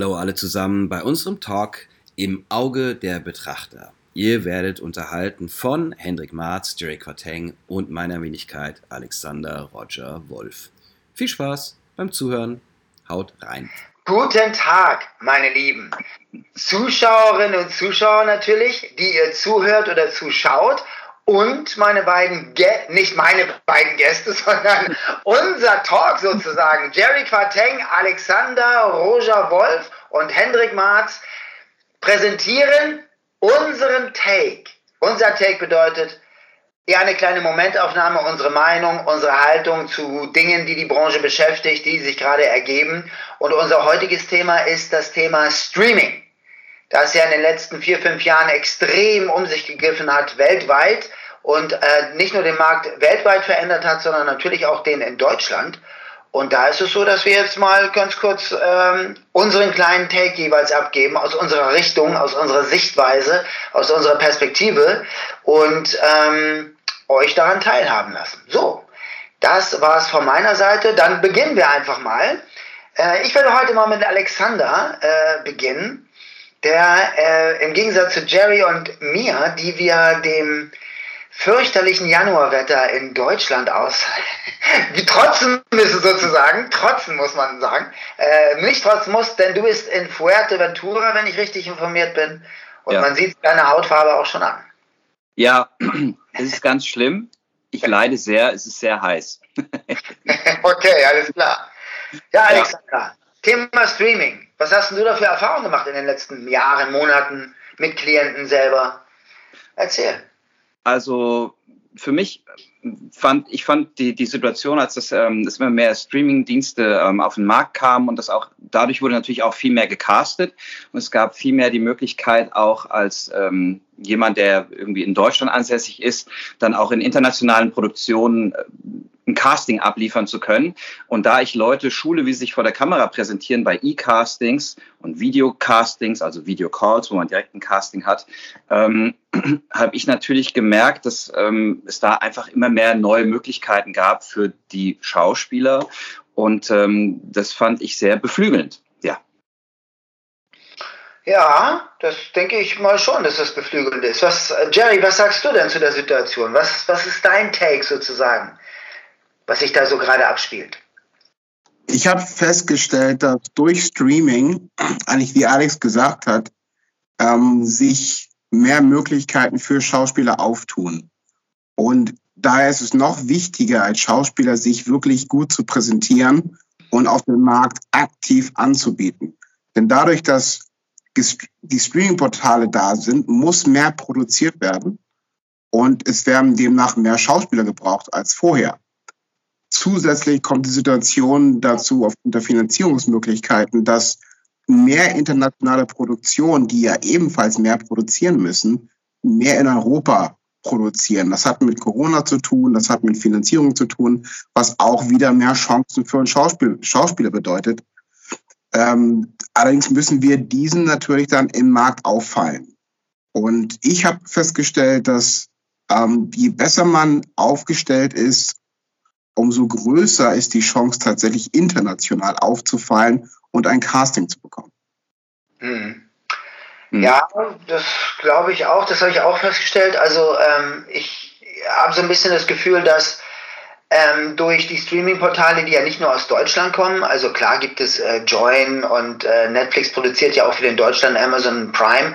Hallo alle zusammen bei unserem Talk im Auge der Betrachter. Ihr werdet unterhalten von Hendrik Marz, Jerry Quateng und meiner Wenigkeit Alexander Roger Wolf. Viel Spaß beim Zuhören. Haut rein. Guten Tag, meine Lieben Zuschauerinnen und Zuschauer natürlich, die ihr zuhört oder zuschaut und meine beiden, Gä nicht meine beiden Gäste, sondern unser Talk sozusagen. Jerry Quateng, Alexander Roger Wolf und Hendrik Marz präsentieren unseren Take. Unser Take bedeutet eher eine kleine Momentaufnahme, unsere Meinung, unsere Haltung zu Dingen, die die Branche beschäftigt, die sich gerade ergeben. Und unser heutiges Thema ist das Thema Streaming das ja in den letzten vier, fünf Jahren extrem um sich gegriffen hat, weltweit und äh, nicht nur den Markt weltweit verändert hat, sondern natürlich auch den in Deutschland. Und da ist es so, dass wir jetzt mal ganz kurz ähm, unseren kleinen Take jeweils abgeben aus unserer Richtung, aus unserer Sichtweise, aus unserer Perspektive und ähm, euch daran teilhaben lassen. So, das war es von meiner Seite. Dann beginnen wir einfach mal. Äh, ich werde heute mal mit Alexander äh, beginnen, der äh, im Gegensatz zu Jerry und mir, die wir dem fürchterlichen Januarwetter in Deutschland aus. Wie trotzen müssen sozusagen, trotzen muss man sagen. Äh, nicht trotzen muss, denn du bist in Fuerteventura, wenn ich richtig informiert bin. Und ja. man sieht deine Hautfarbe auch schon an. Ja, es ist ganz schlimm. Ich leide sehr, es ist sehr heiß. okay, alles klar. Ja, Alexander, ja. Thema Streaming. Was hast du da für Erfahrungen gemacht in den letzten Jahren, Monaten mit Klienten selber? Erzähl. Also für mich fand ich fand die, die Situation, als das ähm, dass immer mehr Streaming-Dienste ähm, auf den Markt kamen und das auch dadurch wurde natürlich auch viel mehr gecastet und es gab viel mehr die Möglichkeit auch als ähm, jemand, der irgendwie in Deutschland ansässig ist, dann auch in internationalen Produktionen äh, ein Casting abliefern zu können. Und da ich Leute schule, wie sie sich vor der Kamera präsentieren bei E-Castings und Videocastings, also Videocalls, wo man direkt ein Casting hat, ähm, habe ich natürlich gemerkt, dass ähm, es da einfach immer mehr neue Möglichkeiten gab für die Schauspieler. Und ähm, das fand ich sehr beflügelnd. Ja. Ja, das denke ich mal schon, dass das beflügelnd ist. Was, Jerry, was sagst du denn zu der Situation? Was, was ist dein Take sozusagen? Was sich da so gerade abspielt? Ich habe festgestellt, dass durch Streaming, eigentlich wie Alex gesagt hat, ähm, sich mehr Möglichkeiten für Schauspieler auftun. Und daher ist es noch wichtiger, als Schauspieler sich wirklich gut zu präsentieren und auf dem Markt aktiv anzubieten. Denn dadurch, dass die Streaming-Portale da sind, muss mehr produziert werden. Und es werden demnach mehr Schauspieler gebraucht als vorher. Zusätzlich kommt die Situation dazu aufgrund der Finanzierungsmöglichkeiten, dass mehr internationale Produktionen, die ja ebenfalls mehr produzieren müssen, mehr in Europa produzieren. Das hat mit Corona zu tun, das hat mit Finanzierung zu tun, was auch wieder mehr Chancen für einen Schauspiel, Schauspieler bedeutet. Ähm, allerdings müssen wir diesen natürlich dann im Markt auffallen. Und ich habe festgestellt, dass ähm, je besser man aufgestellt ist umso größer ist die Chance tatsächlich international aufzufallen und ein Casting zu bekommen. Hm. Hm. Ja, das glaube ich auch, das habe ich auch festgestellt. Also ähm, ich habe so ein bisschen das Gefühl, dass ähm, durch die Streaming-Portale, die ja nicht nur aus Deutschland kommen, also klar gibt es äh, Join und äh, Netflix produziert ja auch für den Deutschland Amazon Prime,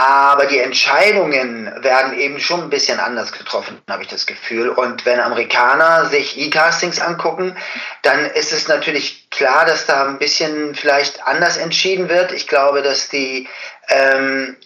aber die Entscheidungen werden eben schon ein bisschen anders getroffen, habe ich das Gefühl. Und wenn Amerikaner sich E-Castings angucken, dann ist es natürlich klar, dass da ein bisschen vielleicht anders entschieden wird. Ich glaube, dass die ähm,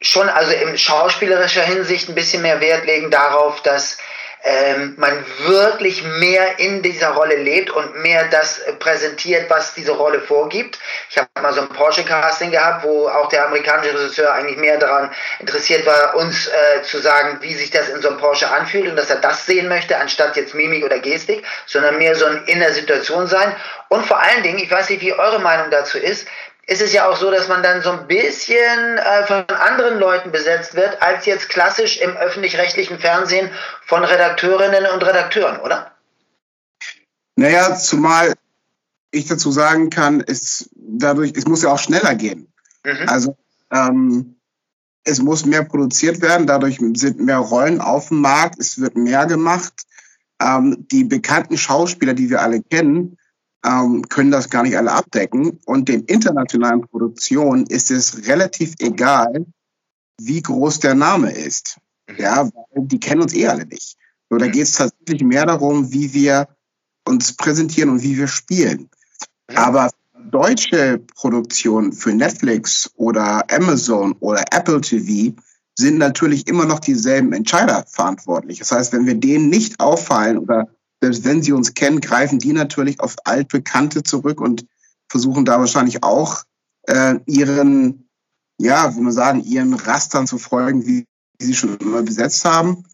schon also in schauspielerischer Hinsicht ein bisschen mehr Wert legen darauf, dass ähm, man wirklich mehr in dieser Rolle lebt und mehr das präsentiert, was diese Rolle vorgibt. Ich habe mal so ein Porsche-Casting gehabt, wo auch der amerikanische Regisseur eigentlich mehr daran interessiert war, uns äh, zu sagen, wie sich das in so einem Porsche anfühlt und dass er das sehen möchte, anstatt jetzt Mimik oder Gestik, sondern mehr so ein in der Situation sein. Und vor allen Dingen, ich weiß nicht, wie eure Meinung dazu ist, ist es ja auch so, dass man dann so ein bisschen äh, von anderen Leuten besetzt wird, als jetzt klassisch im öffentlich-rechtlichen Fernsehen von Redakteurinnen und Redakteuren, oder? Naja, zumal ich dazu sagen kann, es dadurch, es muss ja auch schneller gehen. Mhm. Also ähm, es muss mehr produziert werden, dadurch sind mehr Rollen auf dem Markt, es wird mehr gemacht. Ähm, die bekannten Schauspieler, die wir alle kennen, ähm, können das gar nicht alle abdecken. Und den internationalen Produktionen ist es relativ egal, wie groß der Name ist. Mhm. Ja, die kennen uns eh alle nicht. So, da mhm. geht es tatsächlich mehr darum, wie wir uns präsentieren und wie wir spielen. Aber deutsche Produktionen für Netflix oder Amazon oder Apple TV sind natürlich immer noch dieselben Entscheider verantwortlich. Das heißt, wenn wir denen nicht auffallen oder selbst wenn sie uns kennen, greifen die natürlich auf altbekannte zurück und versuchen da wahrscheinlich auch äh, ihren, ja, wie man sagen, ihren Rastern zu folgen, wie sie schon immer besetzt haben.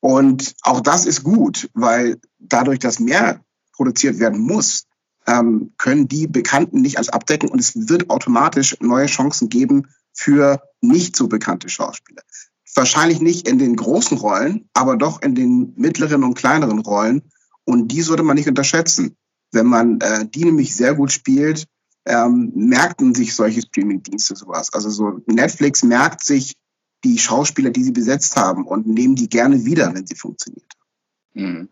Und auch das ist gut, weil dadurch, dass mehr produziert werden muss, ähm, können die Bekannten nicht als abdecken und es wird automatisch neue Chancen geben für nicht so bekannte Schauspieler. Wahrscheinlich nicht in den großen Rollen, aber doch in den mittleren und kleineren Rollen. Und die sollte man nicht unterschätzen. Wenn man äh, die nämlich sehr gut spielt, ähm, merken sich solche Streaming-Dienste sowas. Also so Netflix merkt sich die Schauspieler, die sie besetzt haben und nehmen die gerne wieder, wenn sie funktioniert. Hm.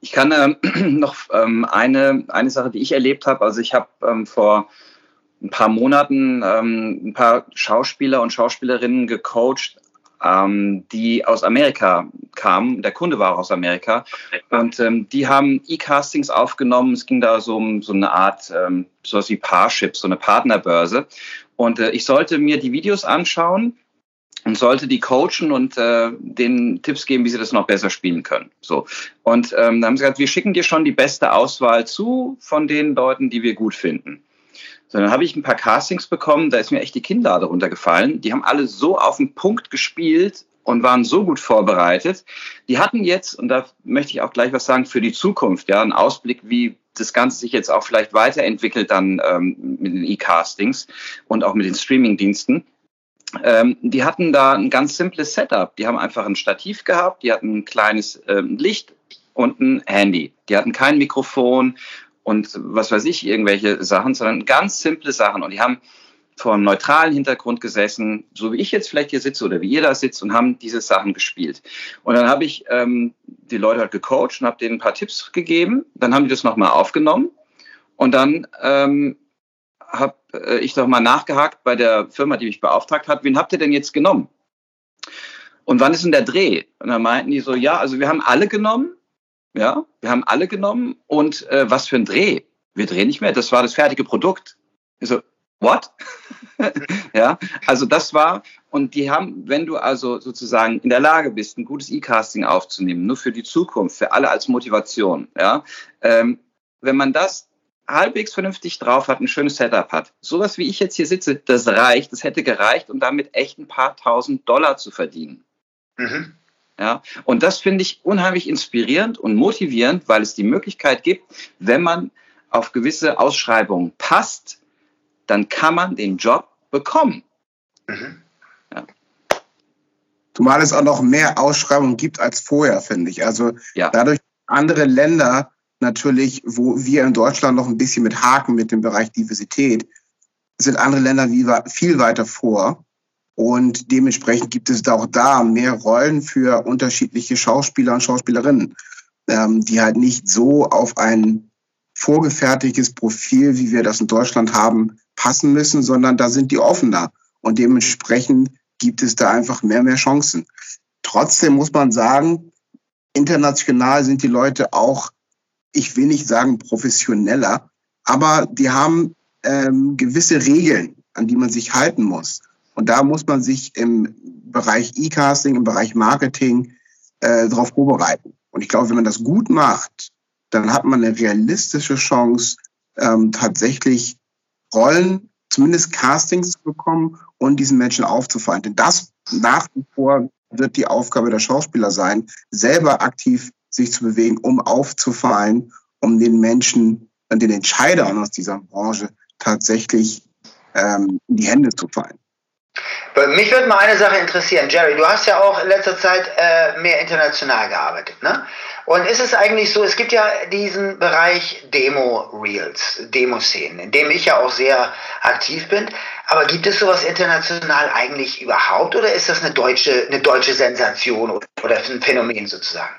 Ich kann ähm, noch ähm, eine, eine Sache, die ich erlebt habe. Also ich habe ähm, vor ein paar Monaten ähm, ein paar Schauspieler und Schauspielerinnen gecoacht, ähm, die aus Amerika kamen. Der Kunde war auch aus Amerika. Und ähm, die haben E-Castings aufgenommen. Es ging da so um so eine Art, ähm, so was wie Parship, so eine Partnerbörse. Und äh, ich sollte mir die Videos anschauen und sollte die coachen und äh, den Tipps geben, wie sie das noch besser spielen können. So und ähm, dann haben sie gesagt, wir schicken dir schon die beste Auswahl zu von den Leuten, die wir gut finden. So, dann habe ich ein paar Castings bekommen, da ist mir echt die Kinnlade runtergefallen. Die haben alle so auf den Punkt gespielt und waren so gut vorbereitet. Die hatten jetzt, und da möchte ich auch gleich was sagen, für die Zukunft, ja, einen Ausblick, wie das Ganze sich jetzt auch vielleicht weiterentwickelt dann ähm, mit den E-Castings und auch mit den Streaming-Diensten ähm, die hatten da ein ganz simples Setup. Die haben einfach ein Stativ gehabt, die hatten ein kleines ähm, Licht und ein Handy. Die hatten kein Mikrofon und was weiß ich, irgendwelche Sachen, sondern ganz simple Sachen. Und die haben vor einem neutralen Hintergrund gesessen, so wie ich jetzt vielleicht hier sitze oder wie ihr da sitzt und haben diese Sachen gespielt. Und dann habe ich ähm, die Leute halt gecoacht und habe denen ein paar Tipps gegeben. Dann haben die das nochmal aufgenommen und dann ähm, habe äh, ich doch mal nachgehakt bei der Firma, die mich beauftragt hat, wen habt ihr denn jetzt genommen? Und wann ist denn der Dreh? Und dann meinten die so, ja, also wir haben alle genommen, ja, wir haben alle genommen und äh, was für ein Dreh? Wir drehen nicht mehr, das war das fertige Produkt. Ich so, what? ja, also das war, und die haben, wenn du also sozusagen in der Lage bist, ein gutes E-Casting aufzunehmen, nur für die Zukunft, für alle als Motivation, ja, ähm, wenn man das halbwegs vernünftig drauf hat, ein schönes Setup hat. Sowas wie ich jetzt hier sitze, das reicht, das hätte gereicht, um damit echt ein paar tausend Dollar zu verdienen. Mhm. Ja, und das finde ich unheimlich inspirierend und motivierend, weil es die Möglichkeit gibt, wenn man auf gewisse Ausschreibungen passt, dann kann man den Job bekommen. Mhm. Ja. Zumal es auch noch mehr Ausschreibungen gibt als vorher, finde ich. Also ja. dadurch andere Länder natürlich, wo wir in Deutschland noch ein bisschen mit Haken mit dem Bereich Diversität, sind andere Länder wie, viel weiter vor. Und dementsprechend gibt es auch da mehr Rollen für unterschiedliche Schauspieler und Schauspielerinnen, ähm, die halt nicht so auf ein vorgefertigtes Profil, wie wir das in Deutschland haben, passen müssen, sondern da sind die offener. Und dementsprechend gibt es da einfach mehr, mehr Chancen. Trotzdem muss man sagen, international sind die Leute auch ich will nicht sagen professioneller, aber die haben ähm, gewisse Regeln, an die man sich halten muss. Und da muss man sich im Bereich E-Casting, im Bereich Marketing äh, darauf vorbereiten. Und ich glaube, wenn man das gut macht, dann hat man eine realistische Chance, ähm, tatsächlich Rollen, zumindest Castings zu bekommen und diesen Menschen aufzufallen. Denn das nach wie vor wird die Aufgabe der Schauspieler sein, selber aktiv sich zu bewegen, um aufzufallen, um den Menschen, den Entscheidern aus dieser Branche tatsächlich ähm, in die Hände zu fallen. Mich würde mal eine Sache interessieren, Jerry. Du hast ja auch in letzter Zeit äh, mehr international gearbeitet, ne? Und ist es eigentlich so, es gibt ja diesen Bereich Demo-Reels, Demo-Szenen, in dem ich ja auch sehr aktiv bin. Aber gibt es sowas international eigentlich überhaupt oder ist das eine deutsche, eine deutsche Sensation oder ein Phänomen sozusagen?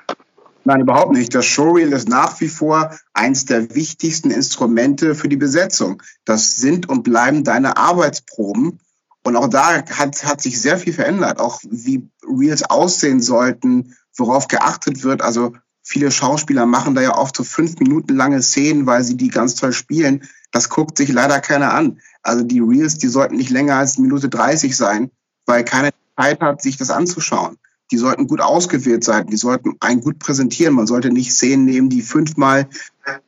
Nein, überhaupt nicht. Das Showreel ist nach wie vor eins der wichtigsten Instrumente für die Besetzung. Das sind und bleiben deine Arbeitsproben. Und auch da hat, hat sich sehr viel verändert. Auch wie Reels aussehen sollten, worauf geachtet wird. Also viele Schauspieler machen da ja oft so fünf Minuten lange Szenen, weil sie die ganz toll spielen. Das guckt sich leider keiner an. Also die Reels, die sollten nicht länger als Minute 30 sein, weil keiner Zeit hat, sich das anzuschauen die sollten gut ausgewählt sein, die sollten einen gut präsentieren. Man sollte nicht Szenen nehmen, die fünfmal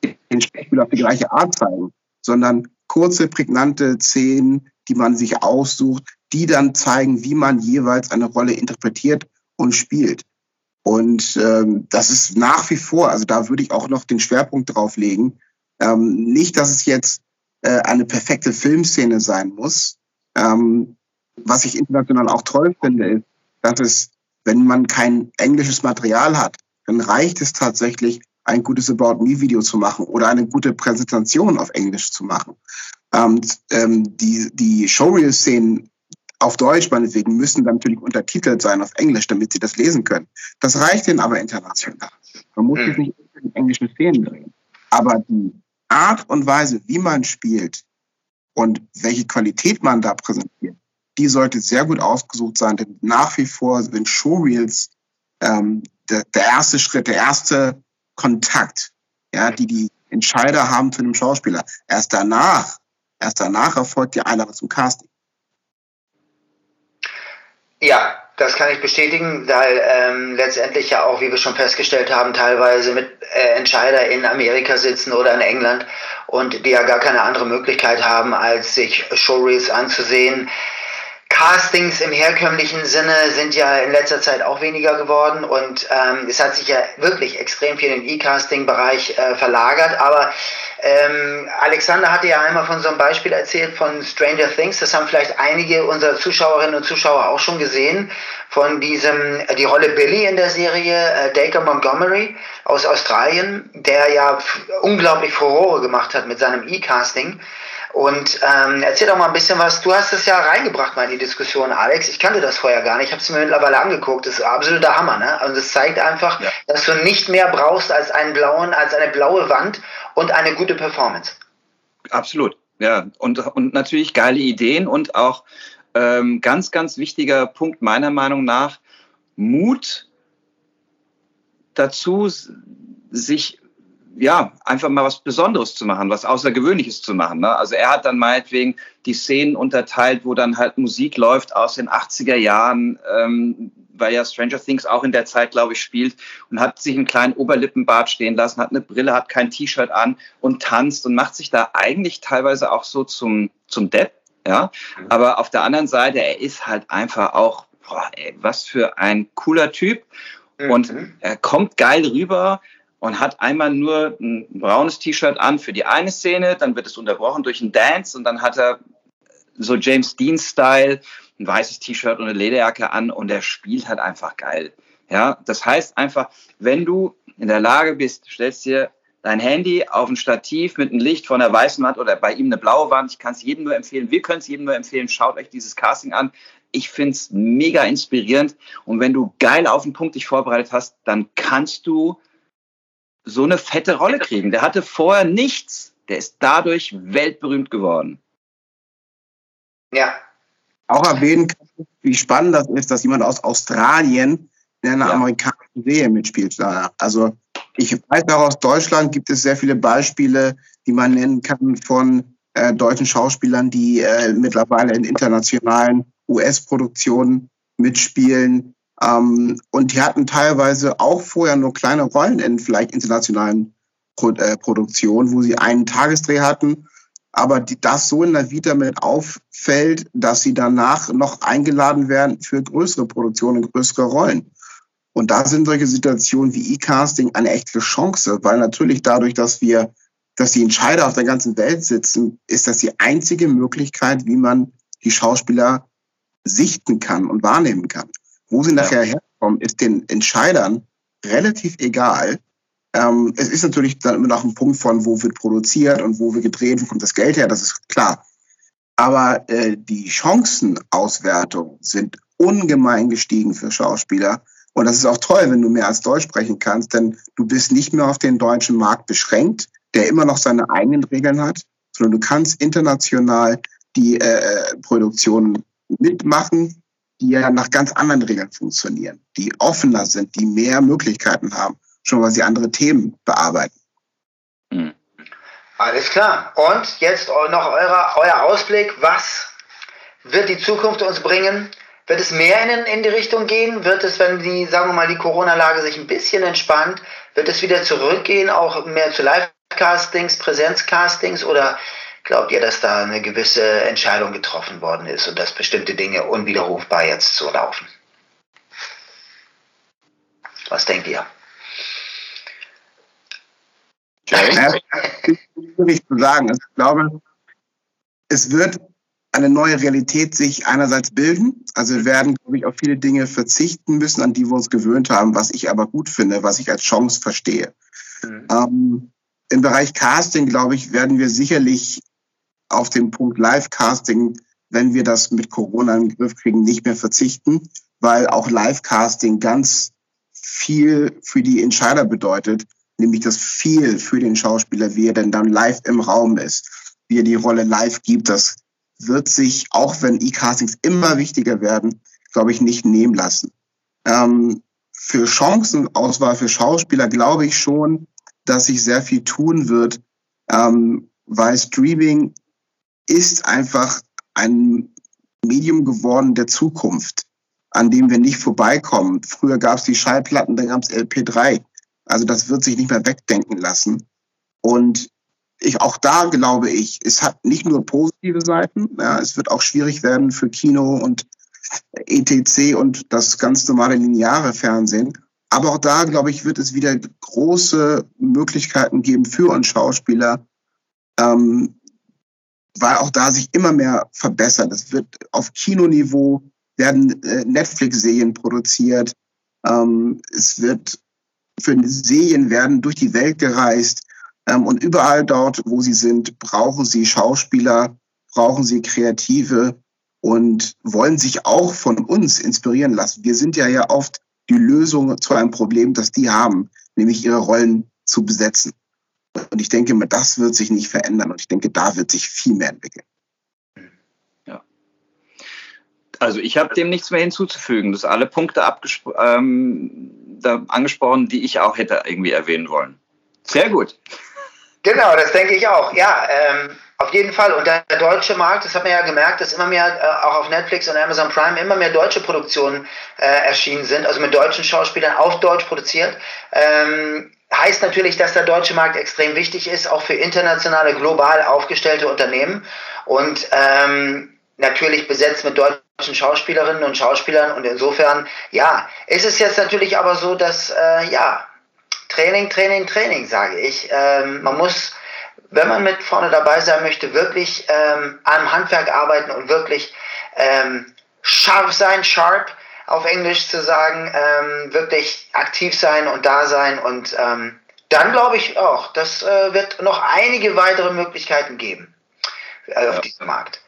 den Spiel auf die gleiche Art zeigen, sondern kurze, prägnante Szenen, die man sich aussucht, die dann zeigen, wie man jeweils eine Rolle interpretiert und spielt. Und ähm, das ist nach wie vor, also da würde ich auch noch den Schwerpunkt drauf legen. Ähm, nicht, dass es jetzt äh, eine perfekte Filmszene sein muss. Ähm, was ich international auch toll finde, ist, dass es wenn man kein englisches Material hat, dann reicht es tatsächlich, ein gutes About Me Video zu machen oder eine gute Präsentation auf Englisch zu machen. Ähm, ähm, die die Showreel-Szenen auf Deutsch meinetwegen müssen dann natürlich untertitelt sein auf Englisch, damit sie das lesen können. Das reicht ihnen aber international. Man muss sich hm. nicht in englischen Szenen drehen. Aber die Art und Weise, wie man spielt und welche Qualität man da präsentiert, die sollte sehr gut ausgesucht sein, denn nach wie vor sind Showreels ähm, der, der erste Schritt, der erste Kontakt, ja, die die Entscheider haben zu einem Schauspieler. Erst danach, erst danach erfolgt die Einladung zum Casting. Ja, das kann ich bestätigen, weil ähm, letztendlich ja auch, wie wir schon festgestellt haben, teilweise mit äh, Entscheider in Amerika sitzen oder in England und die ja gar keine andere Möglichkeit haben, als sich Showreels anzusehen. Castings im herkömmlichen Sinne sind ja in letzter Zeit auch weniger geworden und ähm, es hat sich ja wirklich extrem viel im E-Casting-Bereich äh, verlagert. Aber ähm, Alexander hatte ja einmal von so einem Beispiel erzählt von Stranger Things. Das haben vielleicht einige unserer Zuschauerinnen und Zuschauer auch schon gesehen. Von diesem, äh, die Rolle Billy in der Serie, äh, Dacre Montgomery aus Australien, der ja unglaublich Furore gemacht hat mit seinem E-Casting. Und ähm, erzähl doch mal ein bisschen was. Du hast es ja reingebracht mal in die Diskussion, Alex. Ich kannte das vorher gar nicht. Ich habe es mir mittlerweile angeguckt. Das ist absoluter Hammer. Ne? Also das zeigt einfach, ja. dass du nicht mehr brauchst als einen blauen, als eine blaue Wand und eine gute Performance. Absolut. Ja, und, und natürlich geile Ideen und auch ähm, ganz, ganz wichtiger Punkt meiner Meinung nach, Mut dazu, sich ja, einfach mal was Besonderes zu machen, was Außergewöhnliches zu machen. Ne? Also er hat dann meinetwegen die Szenen unterteilt, wo dann halt Musik läuft aus den 80er Jahren, ähm, weil ja Stranger Things auch in der Zeit, glaube ich, spielt und hat sich einen kleinen Oberlippenbart stehen lassen, hat eine Brille, hat kein T-Shirt an und tanzt und macht sich da eigentlich teilweise auch so zum, zum Depp. Ja, mhm. aber auf der anderen Seite, er ist halt einfach auch, boah, ey, was für ein cooler Typ. Und mhm. er kommt geil rüber, und hat einmal nur ein braunes T-Shirt an für die eine Szene, dann wird es unterbrochen durch einen Dance und dann hat er so James Dean-Style ein weißes T-Shirt und eine Lederjacke an und er spielt halt einfach geil. Ja, das heißt einfach, wenn du in der Lage bist, stellst dir dein Handy auf ein Stativ mit einem Licht von einer weißen Wand oder bei ihm eine blaue Wand. Ich kann es jedem nur empfehlen. Wir können es jedem nur empfehlen. Schaut euch dieses Casting an. Ich finde es mega inspirierend. Und wenn du geil auf den Punkt dich vorbereitet hast, dann kannst du so eine fette Rolle kriegen. Der hatte vorher nichts. Der ist dadurch weltberühmt geworden. Ja. Auch erwähnen kann, wie spannend das ist, dass jemand aus Australien in einer ja. amerikanischen Serie mitspielt. Also ich weiß auch aus Deutschland gibt es sehr viele Beispiele, die man nennen kann von äh, deutschen Schauspielern, die äh, mittlerweile in internationalen US-Produktionen mitspielen. Ähm, und die hatten teilweise auch vorher nur kleine Rollen in vielleicht internationalen Pro äh, Produktionen, wo sie einen Tagesdreh hatten, aber die, das so in der Vita mit auffällt, dass sie danach noch eingeladen werden für größere Produktionen, größere Rollen. Und da sind solche Situationen wie E-Casting eine echte Chance, weil natürlich dadurch, dass wir, dass die Entscheider auf der ganzen Welt sitzen, ist das die einzige Möglichkeit, wie man die Schauspieler sichten kann und wahrnehmen kann. Wo sie nachher herkommen, ist den Entscheidern relativ egal. Ähm, es ist natürlich dann immer noch ein Punkt von, wo wird produziert und wo wird gedreht, wo kommt das Geld her, das ist klar. Aber äh, die Chancenauswertung sind ungemein gestiegen für Schauspieler. Und das ist auch toll, wenn du mehr als Deutsch sprechen kannst, denn du bist nicht mehr auf den deutschen Markt beschränkt, der immer noch seine eigenen Regeln hat, sondern du kannst international die äh, Produktionen mitmachen, die ja nach ganz anderen Regeln funktionieren, die offener sind, die mehr Möglichkeiten haben, schon weil sie andere Themen bearbeiten. Mhm. Alles klar. Und jetzt noch euer, euer Ausblick. Was wird die Zukunft uns bringen? Wird es mehr in, in die Richtung gehen? Wird es, wenn die, sagen wir mal, die Corona-Lage sich ein bisschen entspannt, wird es wieder zurückgehen, auch mehr zu Live-Castings, Präsenzcastings? Oder glaubt ihr, dass da eine gewisse Entscheidung getroffen worden ist und dass bestimmte Dinge unwiderrufbar jetzt so laufen? Was denkt ihr? schwierig zu sagen. Ich glaube, es wird eine neue Realität sich einerseits bilden. Also wir werden, glaube ich, auf viele Dinge verzichten müssen, an die wir uns gewöhnt haben, was ich aber gut finde, was ich als Chance verstehe. Mhm. Ähm, Im Bereich Casting, glaube ich, werden wir sicherlich auf den Punkt Live-Casting, wenn wir das mit Corona in den Griff kriegen, nicht mehr verzichten, weil auch Live-Casting ganz viel für die Entscheider bedeutet nämlich das viel für den Schauspieler, wie er denn dann live im Raum ist, wie er die Rolle live gibt. Das wird sich, auch wenn E-Castings immer wichtiger werden, glaube ich, nicht nehmen lassen. Ähm, für Chancenauswahl für Schauspieler glaube ich schon, dass sich sehr viel tun wird, ähm, weil Streaming ist einfach ein Medium geworden der Zukunft, an dem wir nicht vorbeikommen. Früher gab es die Schallplatten, dann gab es LP3. Also das wird sich nicht mehr wegdenken lassen. Und ich, auch da glaube ich, es hat nicht nur positive Seiten, ja, es wird auch schwierig werden für Kino und ETC und das ganz normale lineare Fernsehen. Aber auch da, glaube ich, wird es wieder große Möglichkeiten geben für uns Schauspieler, ähm, weil auch da sich immer mehr verbessert. Es wird auf Kinoniveau werden äh, Netflix-Serien produziert. Ähm, es wird für Serien werden durch die Welt gereist. Ähm, und überall dort, wo sie sind, brauchen sie Schauspieler, brauchen sie Kreative und wollen sich auch von uns inspirieren lassen. Wir sind ja ja oft die Lösung zu einem Problem, das die haben, nämlich ihre Rollen zu besetzen. Und ich denke, das wird sich nicht verändern. Und ich denke, da wird sich viel mehr entwickeln. Ja. Also ich habe dem nichts mehr hinzuzufügen. Das alle Punkte ähm, da angesprochen, die ich auch hätte irgendwie erwähnen wollen. Sehr gut. Genau, das denke ich auch. Ja, ähm, auf jeden Fall. Und der deutsche Markt, das hat man ja gemerkt, dass immer mehr, äh, auch auf Netflix und Amazon Prime, immer mehr deutsche Produktionen äh, erschienen sind, also mit deutschen Schauspielern auf Deutsch produziert. Ähm, heißt natürlich, dass der deutsche Markt extrem wichtig ist, auch für internationale, global aufgestellte Unternehmen. Und ähm, natürlich besetzt mit deutschen Schauspielerinnen und Schauspielern und insofern, ja, ist es jetzt natürlich aber so, dass, äh, ja, Training, Training, Training, sage ich. Ähm, man muss, wenn man mit vorne dabei sein möchte, wirklich ähm, am Handwerk arbeiten und wirklich ähm, scharf sein, sharp auf Englisch zu sagen, ähm, wirklich aktiv sein und da sein und ähm, dann glaube ich auch, das äh, wird noch einige weitere Möglichkeiten geben äh, auf ja. diesem Markt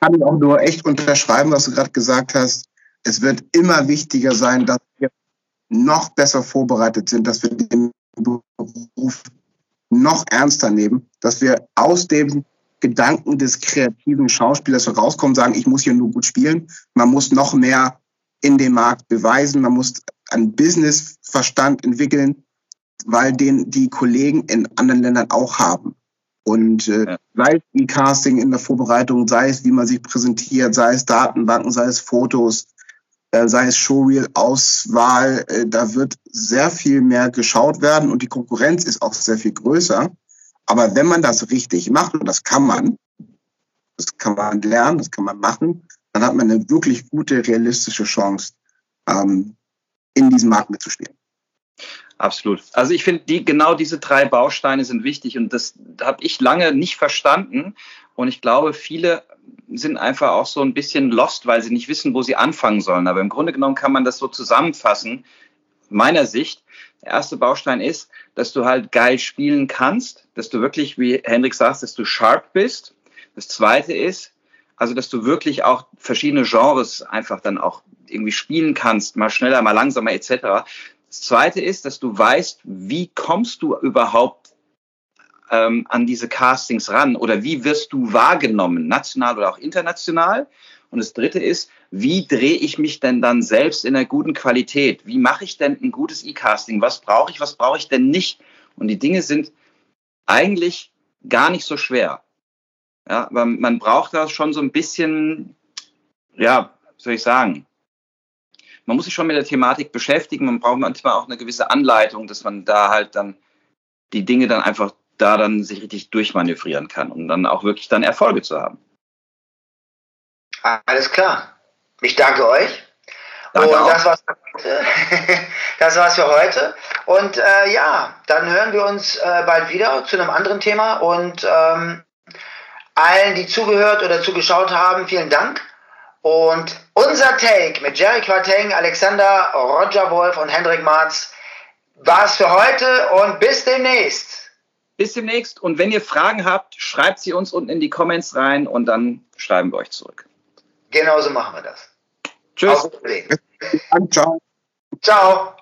kann ich auch nur echt unterschreiben, was du gerade gesagt hast. Es wird immer wichtiger sein, dass wir noch besser vorbereitet sind, dass wir den Beruf noch ernster nehmen, dass wir aus dem Gedanken des kreativen Schauspielers herauskommen, sagen, ich muss hier nur gut spielen. Man muss noch mehr in dem Markt beweisen. Man muss einen Businessverstand entwickeln, weil den die Kollegen in anderen Ländern auch haben. Und äh, sei es wie Casting in der Vorbereitung, sei es wie man sich präsentiert, sei es Datenbanken, sei es Fotos, äh, sei es Showreel-Auswahl, äh, da wird sehr viel mehr geschaut werden und die Konkurrenz ist auch sehr viel größer. Aber wenn man das richtig macht, und das kann man, das kann man lernen, das kann man machen, dann hat man eine wirklich gute, realistische Chance, ähm, in diesem Markt mitzuspielen. Absolut. Also ich finde, die, genau diese drei Bausteine sind wichtig und das habe ich lange nicht verstanden. Und ich glaube, viele sind einfach auch so ein bisschen lost, weil sie nicht wissen, wo sie anfangen sollen. Aber im Grunde genommen kann man das so zusammenfassen, meiner Sicht. Der erste Baustein ist, dass du halt geil spielen kannst, dass du wirklich, wie Hendrik sagt, dass du sharp bist. Das zweite ist, also dass du wirklich auch verschiedene Genres einfach dann auch irgendwie spielen kannst, mal schneller, mal langsamer etc. Das zweite ist, dass du weißt, wie kommst du überhaupt ähm, an diese Castings ran oder wie wirst du wahrgenommen, national oder auch international. Und das Dritte ist, wie drehe ich mich denn dann selbst in einer guten Qualität? Wie mache ich denn ein gutes E-Casting? Was brauche ich, was brauche ich denn nicht? Und die Dinge sind eigentlich gar nicht so schwer. Ja, aber man braucht da schon so ein bisschen, ja, soll ich sagen, man muss sich schon mit der Thematik beschäftigen. Man braucht manchmal auch eine gewisse Anleitung, dass man da halt dann die Dinge dann einfach da dann sich richtig durchmanövrieren kann, um dann auch wirklich dann Erfolge zu haben. Alles klar. Ich danke euch. Danke und das war's, das war's für heute. Und äh, ja, dann hören wir uns äh, bald wieder zu einem anderen Thema. Und ähm, allen, die zugehört oder zugeschaut haben, vielen Dank. Und unser Take mit Jerry Quateng, Alexander, Roger Wolf und Hendrik Marz war's für heute und bis demnächst. Bis demnächst. Und wenn ihr Fragen habt, schreibt sie uns unten in die Comments rein und dann schreiben wir euch zurück. Genauso machen wir das. Tschüss. Ciao. Ciao.